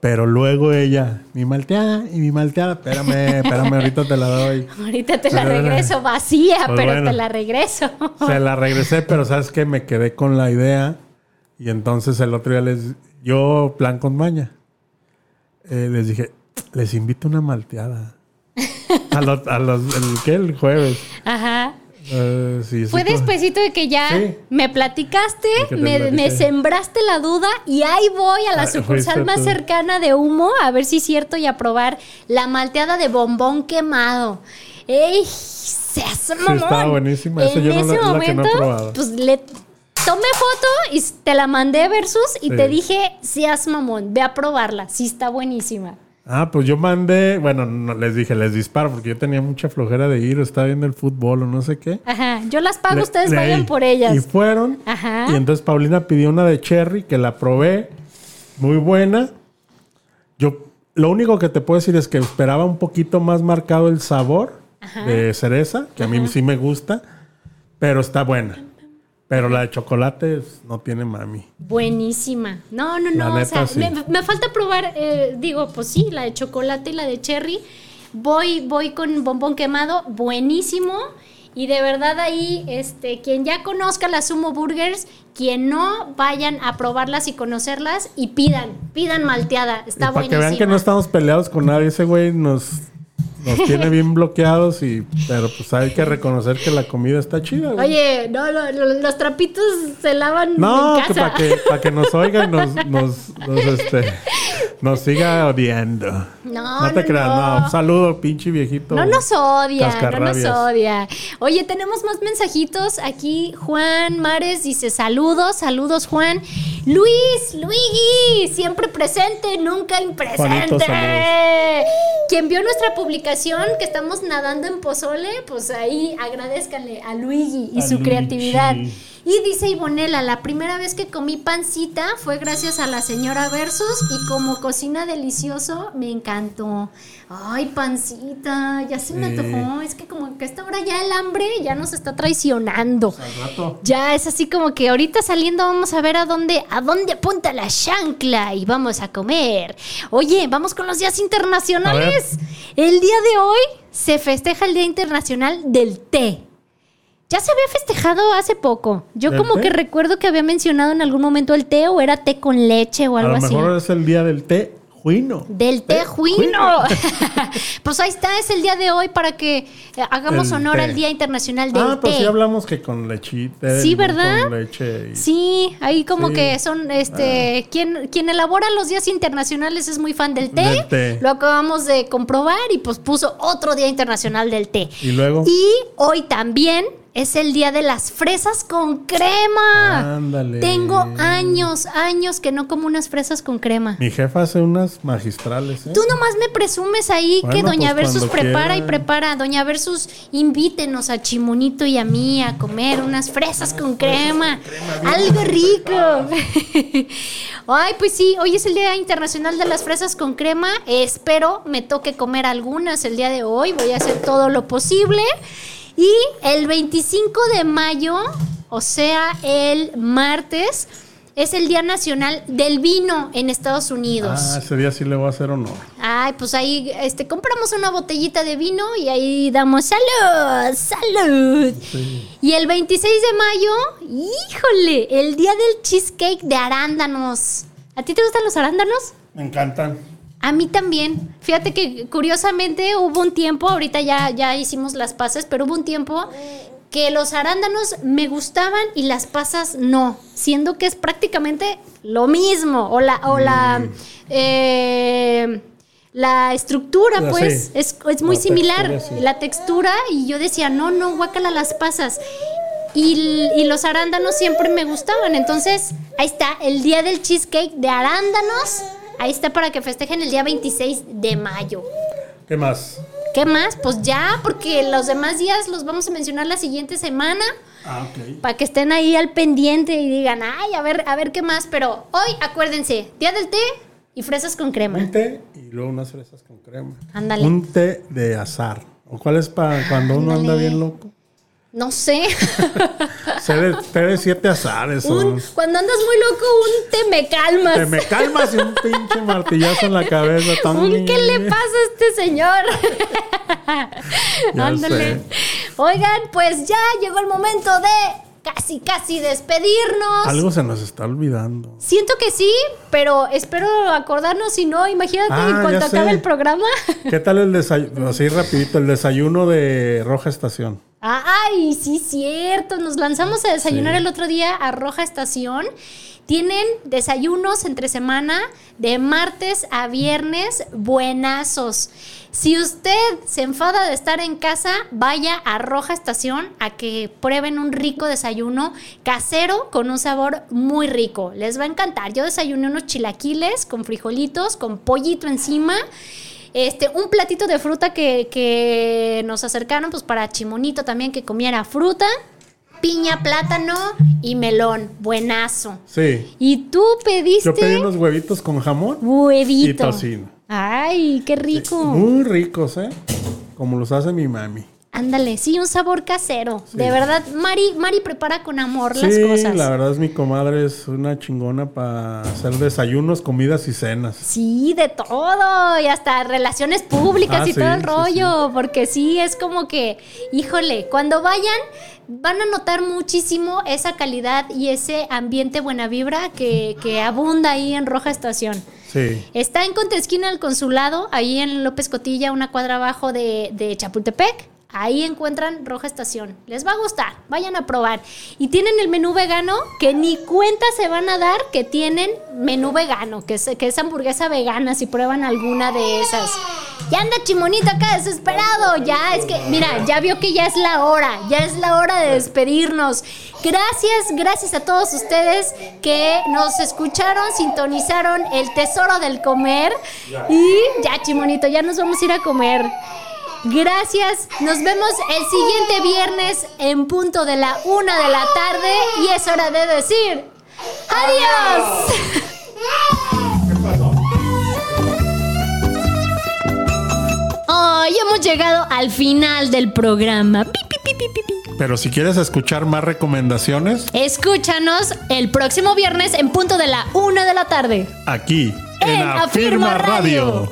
Pero luego ella, mi malteada y mi malteada, espérame, espérame, ahorita te la doy. Ahorita te la regreso vacía, pues pero te la regreso. Se la regresé, pero sabes que me quedé con la idea y entonces el otro día les, yo plan con maña, eh, les dije, les invito una malteada. A los, a los el, ¿qué? El jueves. Ajá. Uh, Fue despuesito de que ya me platicaste, me, sembraste la duda y ahí voy a la ah, sucursal más cercana de humo a ver si es cierto y a probar la malteada de bombón quemado. ¡Ey! Se hace sí, estaba buenísima. Eso en yo ese no, momento, pues le tomé foto y te la mandé versus y te dije, seas mamón, ve a probarla. Sí está buenísima. Ah, pues yo mandé, bueno, no les dije, les disparo porque yo tenía mucha flojera de ir, estaba viendo el fútbol o no sé qué. Ajá, yo las pago, ustedes vayan por ellas. Y fueron. Ajá. Y entonces Paulina pidió una de cherry que la probé, muy buena. Yo, lo único que te puedo decir es que esperaba un poquito más marcado el sabor de cereza, que a mí sí me gusta, pero está buena. Pero la de chocolate no tiene mami. Buenísima. No, no, no. o sea, me, falta probar, eh, digo, pues sí, la de chocolate y la de cherry. Voy, voy con bombón quemado, buenísimo. Y de verdad ahí, este, quien ya conozca las Sumo Burgers, quien no, vayan a probarlas y conocerlas y pidan, pidan malteada. Está buenísimo. Para que vean que no estamos peleados con nadie, ese güey nos nos tiene bien bloqueados y pero pues hay que reconocer que la comida está chida. Oye, no, los trapitos se lavan no, en casa. que para que, nos oigan nos, nos, este, nos siga odiando. No, no te creas, no. Saludo, pinche viejito. No nos odia, no nos odia. Oye, tenemos más mensajitos. Aquí Juan Mares dice saludos, saludos Juan. Luis, Luigi, siempre presente, nunca impresente. Quien vio nuestra publicación que estamos nadando en pozole, pues ahí agradezcanle a Luigi y su creatividad. Y dice Ivonela, la primera vez que comí pancita fue gracias a la señora Versus y como cocina delicioso me encantó. Ay, pancita, ya se me antojó. Es que como que a esta hora ya el hambre ya nos está traicionando. Ya es así como que ahorita saliendo vamos a ver a dónde, a dónde apunta la chancla y vamos a comer. Oye, vamos con los días internacionales. El día de hoy se festeja el Día Internacional del Té. Ya se había festejado hace poco. Yo como que recuerdo que había mencionado en algún momento el té o era té con leche o algo así. A lo mejor es el día del té juino. Del té, juino. pues ahí está, es el día de hoy para que eh, hagamos honor al Día Internacional del té. Ah, pues sí hablamos que con lechita. Sí, ¿verdad? Con leche. Sí, ahí como que son, este, ah. quien, quien elabora los días internacionales es muy fan del té. Del té. Lo acabamos de comprobar y pues puso otro Día Internacional del té. Y luego. Y hoy también es el día de las fresas con crema. Ándale. Tengo años, años que no como unas fresas con crema. Mi jefa hace unas magistrales. ¿eh? Tú nomás me presumes ahí que Doña pues Versus prepara y prepara. Doña Versus, invítenos a Chimonito y a mí a comer unas fresas con crema. Algo rico. Ay, pues sí, hoy es el Día Internacional de las Fresas con Crema. Espero me toque comer algunas el día de hoy. Voy a hacer todo lo posible. Y el 25 de mayo, o sea, el martes, es el Día Nacional del Vino en Estados Unidos. Ah, ese día sí le voy a hacer honor. Ay, pues ahí este, compramos una botellita de vino y ahí damos salud, salud. Y el 26 de mayo, híjole, el Día del Cheesecake de arándanos. ¿A ti te gustan los arándanos? Me encantan. A mí también. Fíjate que curiosamente hubo un tiempo, ahorita ya, ya hicimos las pasas, pero hubo un tiempo que los arándanos me gustaban y las pasas no, siendo que es prácticamente lo mismo. O la, o la, mm. eh, la estructura, pues, es, muy similar. La textura, y yo decía, no, no, guácala las pasas. Y, y, los arándanos siempre me gustaban. Entonces, ahí está, el día del cheesecake de arándanos Ahí está para que festejen el día 26 de mayo. ¿Qué más? ¿Qué más? Pues ya, porque los demás días los vamos a mencionar la siguiente semana. Ah, ok. Para que estén ahí al pendiente y digan, ay, a ver, a ver qué más. Pero hoy, acuérdense, día del té y fresas con crema. Un té y luego unas fresas con crema. Ándale. Un té de azar. ¿O cuál es para cuando uno anda bien loco? No sé. Té de siete azares. cuando andas muy loco, un te me calmas. Te me calmas y un pinche martillazo en la cabeza. ¿Qué le pasa a este señor? Ándale. Oigan, pues ya llegó el momento de casi, casi despedirnos. Algo se nos está olvidando. Siento que sí, pero espero acordarnos. Si no, imagínate en ah, cuanto acabe el programa. ¿Qué tal el desayuno? Así rapidito, el desayuno de Roja Estación. Ay, sí, cierto. Nos lanzamos a desayunar el otro día a Roja Estación. Tienen desayunos entre semana de martes a viernes buenazos. Si usted se enfada de estar en casa, vaya a Roja Estación a que prueben un rico desayuno casero con un sabor muy rico. Les va a encantar. Yo desayuné unos chilaquiles con frijolitos, con pollito encima. Este, un platito de fruta que, que nos acercaron, pues para Chimonito también que comiera fruta piña, plátano y melón. Buenazo. Sí. ¿Y tú pediste? Yo pedí unos huevitos con jamón. Huevito. Y tocino. Ay, qué rico. muy ricos, ¿eh? Como los hace mi mami. Ándale, sí, un sabor casero. De verdad, Mari, Mari prepara con amor las cosas. Sí, la verdad es mi comadre es una chingona para hacer desayunos, comidas y cenas. Sí, de todo. Y hasta relaciones públicas ah, y todo el rollo. porque sí, es como que, híjole, cuando vayan, van a notar muchísimo esa calidad y ese ambiente buena vibra que, que abunda ahí en Roja Estación. Sí. Está en Contesquina el consulado, ahí en López Cotilla, una cuadra abajo de, de Chapultepec. Ahí encuentran Roja Estación. Les va a gustar. Vayan a probar. Y tienen el menú vegano que ni cuenta se van a dar que tienen menú vegano, que es, que es hamburguesa vegana si prueban alguna de esas. Ya anda Chimonito acá desesperado. Ya es que, mira, ya vio que ya es la hora. Ya es la hora de despedirnos. Gracias, gracias a todos ustedes que nos escucharon, sintonizaron el tesoro del comer. Y ya, Chimonito, ya nos vamos a ir a comer. Gracias. Nos vemos el siguiente viernes en punto de la una de la tarde y es hora de decir adiós. Hoy hemos llegado al final del programa. Pero si quieres escuchar más recomendaciones, escúchanos el próximo viernes en punto de la una de la tarde. Aquí, en, Afirma, Radio.